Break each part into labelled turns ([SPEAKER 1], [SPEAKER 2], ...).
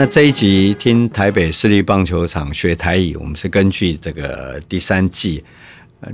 [SPEAKER 1] 那这一集听台北市立棒球场学台语，我们是根据这个第三季。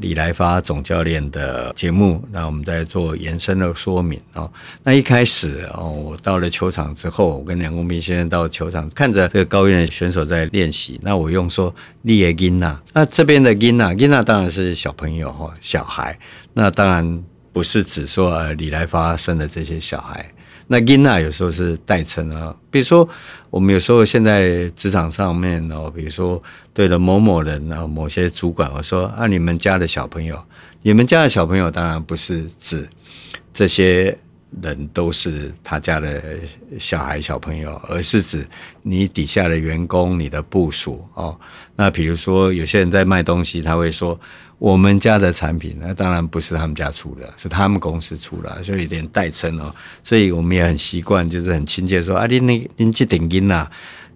[SPEAKER 1] 李来发总教练的节目，那我们在做延伸的说明哦。那一开始哦，我到了球场之后，我跟梁公斌先生到球场看着这个高院的选手在练习。那我用说你的囡仔，那这边的囡仔，囡仔当然是小朋友哈，小孩。那当然不是指说呃李来发生的这些小孩。那 ina 有时候是代称啊，比如说我们有时候现在职场上面哦，比如说对了某某人啊，某些主管，我说啊，你们家的小朋友，你们家的小朋友当然不是指这些人都是他家的小孩小朋友，而是指你底下的员工、你的部属哦。那比如说有些人在卖东西，他会说。我们家的产品，那当然不是他们家出的，是他们公司出的，所以有点代称哦。所以我们也很习惯，就是很亲切说啊，你那你这顶音呐，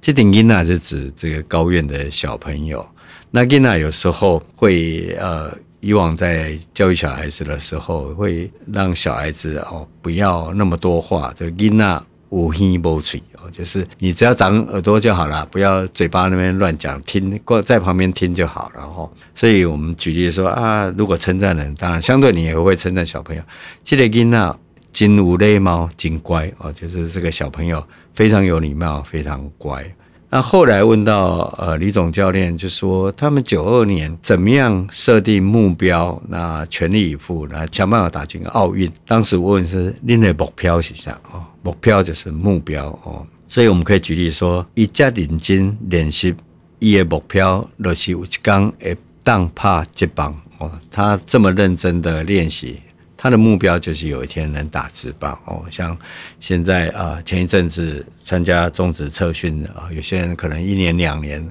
[SPEAKER 1] 这顶音呐，是指这个高院的小朋友。那音呐，有时候会呃，以往在教育小孩子的时候，会让小孩子哦不要那么多话，这音呐。无听无嘴哦，就是你只要长耳朵就好了，不要嘴巴那边乱讲，听过在旁边听就好了哈。所以我们举例说啊，如果称赞人，当然相对你也会称赞小朋友。这个囡仔真无礼貌，真乖哦，就是这个小朋友非常有礼貌，非常乖。那后来问到呃李总教练，就说他们九二年怎么样设定目标，那全力以赴，那想办法打进奥运。当时我问是恁的目标是啥哦？目标就是目标哦，所以我们可以举例说，一家认真练习，伊的目标就是有一天会当拍职棒哦。他这么认真的练习。他的目标就是有一天能打职棒哦，像现在啊，前一阵子参加中职测训啊，有些人可能一年两年，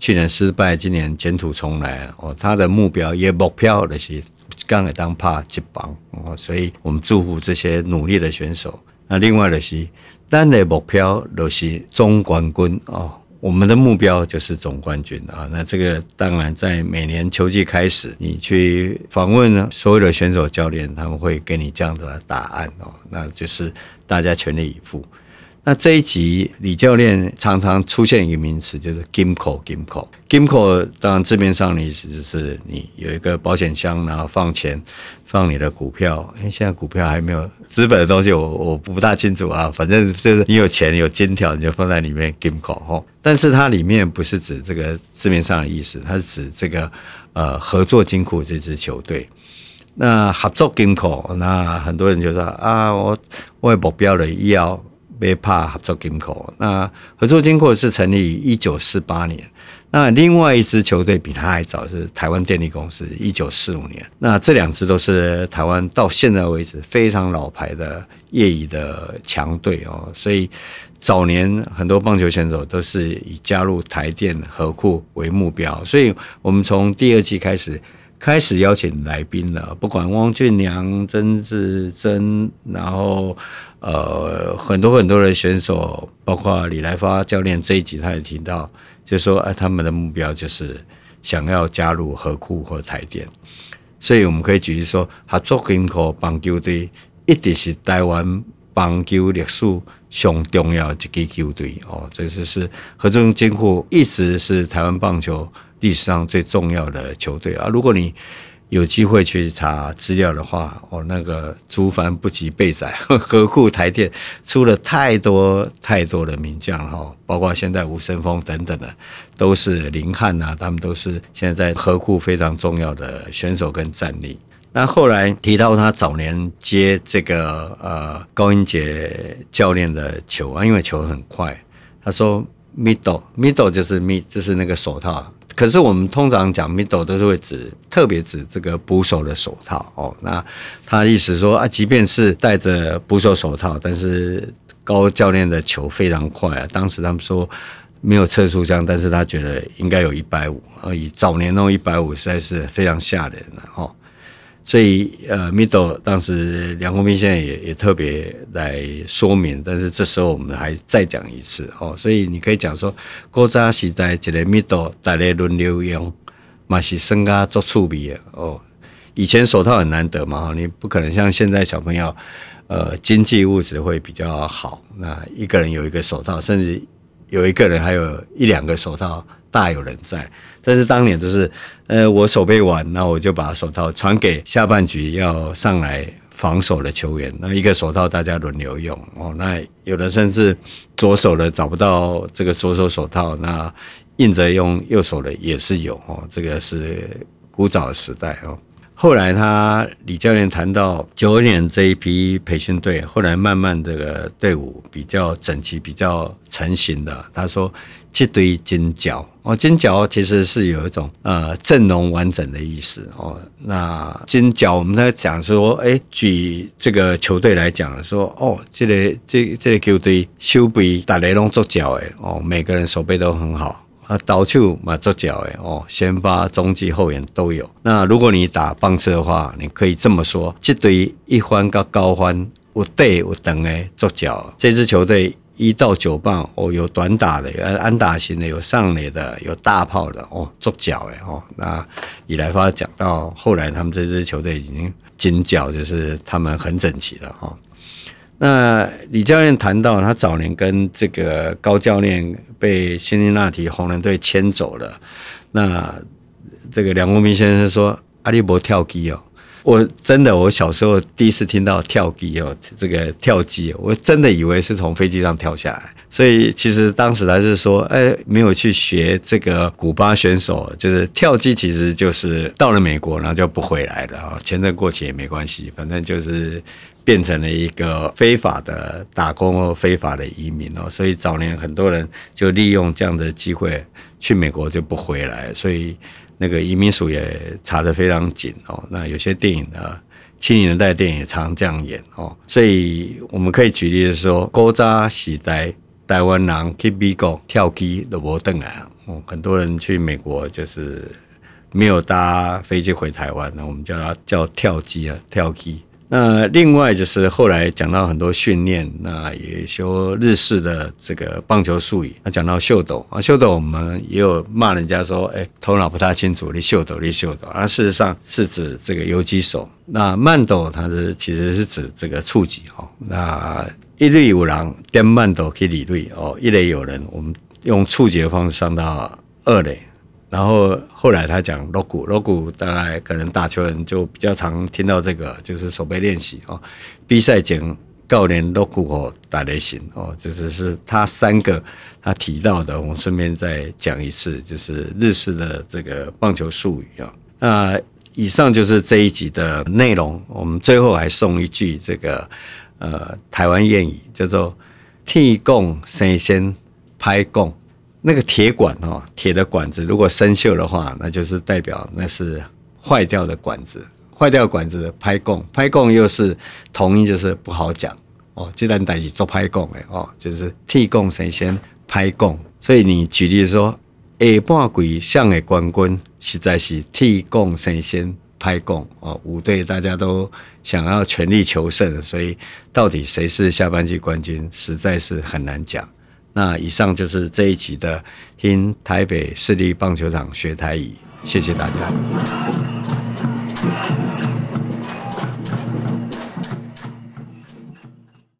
[SPEAKER 1] 去年失败，今年卷土重来哦。他的目标也目标的是刚才当怕职棒哦，所以我们祝福这些努力的选手。那另外的是，咱的目标就是总冠军哦。我们的目标就是总冠军啊！那这个当然在每年秋季开始，你去访问所有的选手教练，他们会给你这样的答案哦。那就是大家全力以赴。那这一集李教练常常出现一个名词，就是 gimco，gimco，gimco，。当然字面上的意思就是你有一个保险箱，然后放钱，放你的股票。因为，现在股票还没有资本的东西我，我不大清楚啊。反正就是你有钱有金条，你就放在里面金库吼。但是它里面不是指这个字面上的意思，它是指这个呃合作金库这支球队。那合作金库，那很多人就说啊，我我有目标了要。被怕合作金库，那合作金库是成立于一九四八年。那另外一支球队比他还早，是台湾电力公司，一九四五年。那这两支都是台湾到现在为止非常老牌的业余的强队哦。所以早年很多棒球选手都是以加入台电合库为目标。所以我们从第二季开始。开始邀请来宾了，不管汪俊良、曾志珍，然后呃很多很多的选手，包括李来发教练这一集他也提到，就说哎他们的目标就是想要加入合库或台电，所以我们可以举例说，合作金库棒球队一直是台湾棒球历史上重要一支球队哦，这就是合作金库一直是台湾棒球。历史上最重要的球队啊！如果你有机会去查资料的话，哦，那个族繁不及备载，合库台电出了太多太多的名将哈，包括现在吴森峰等等的，都是林汉呐，他们都是现在在合库非常重要的选手跟战力。那后来提到他早年接这个呃高英杰教练的球啊，因为球很快，他说 middle middle 就是 mid 就是那个手套。可是我们通常讲 middle 都是会指特别指这个捕手的手套哦。那他意思说啊，即便是戴着捕手手套，但是高教练的球非常快啊。当时他们说没有测速枪，但是他觉得应该有一百五而已。早年那种一百五实在是非常吓人了哦。所以，呃，middle 当时梁公斌现在也也特别来说明，但是这时候我们还再讲一次哦。所以你可以讲说，古早时代这个 middle 大家轮流用，嘛是生涯做趣味的哦。以前手套很难得嘛，你不可能像现在小朋友，呃，经济物质会比较好，那一个人有一个手套，甚至有一个人还有一两个手套大有人在。但是当年就是，呃，我手背完，那我就把手套传给下半局要上来防守的球员，那一个手套大家轮流用哦。那有的甚至左手的找不到这个左手手套，那硬着用右手的也是有哦。这个是古早的时代哦。后来他李教练谈到九二年这一批培训队，后来慢慢这个队伍比较整齐、比较成型的。他说：“这堆金角哦，金角其实是有一种呃阵容完整的意思哦。那金角我们在讲说，哎，举这个球队来讲说，哦，这个这这个球队修备大雷龙做脚哎哦，每个人守备都很好。”啊，到处嘛做脚诶哦，先发、中继、后援都有。那如果你打棒次的话，你可以这么说：这对一欢跟高欢有对有等诶做脚。这支球队一到九棒哦，有短打的，有安打型的，有上垒的，有大炮的哦，做脚诶哦。那李来发讲到后来，他们这支球队已经金脚，就是他们很整齐了哈。那李教练谈到，他早年跟这个高教练被辛辛那提红人队签走了。那这个梁公明先生说：“阿利伯跳机哦，我真的，我小时候第一次听到跳机哦，这个跳机，我真的以为是从飞机上跳下来。所以其实当时他是说，哎，没有去学这个古巴选手，就是跳机，其实就是到了美国，然后就不回来了啊，签证过期也没关系，反正就是。”变成了一个非法的打工或非法的移民哦，所以早年很多人就利用这样的机会去美国就不回来，所以那个移民署也查得非常紧哦。那有些电影呢，七零年代电影也常这样演哦，所以我们可以举例的说，古早时代台湾人去美国跳机都无回来哦，很多人去美国就是没有搭飞机回台湾，那我们叫它叫跳机啊，跳机。那另外就是后来讲到很多训练，那也修日式的这个棒球术语。那讲到秀斗啊，秀斗我们也有骂人家说，哎，头脑不太清楚，你秀斗，你秀斗。而事实上是指这个游击手。那慢斗它是其实是指这个触击哦。那一垒有人点慢斗可以理垒哦，一垒有人，我们用触击的方式上到二垒。然后后来他讲锣鼓，锣鼓大概可能打球人就比较常听到这个，就是守备练习哦。比赛前教练锣鼓哦，打雷行哦，这只是他三个他提到的，我顺便再讲一次，就是日式的这个棒球术语啊。那以上就是这一集的内容，我们最后还送一句这个呃台湾谚语，叫做“替供神仙拍供”。那个铁管哦，铁的管子如果生锈的话，那就是代表那是坏掉的管子。坏掉管子拍供，拍供又是同音，就是不好讲哦。这单代志做拍供的哦，就是替供神仙拍供。所以你举例说，下半季上的冠军实在是替供神仙拍供哦。五队大家都想要全力求胜，所以到底谁是下半季冠军，实在是很难讲。那以上就是这一集的听台北市立棒球场学台语，谢谢大家。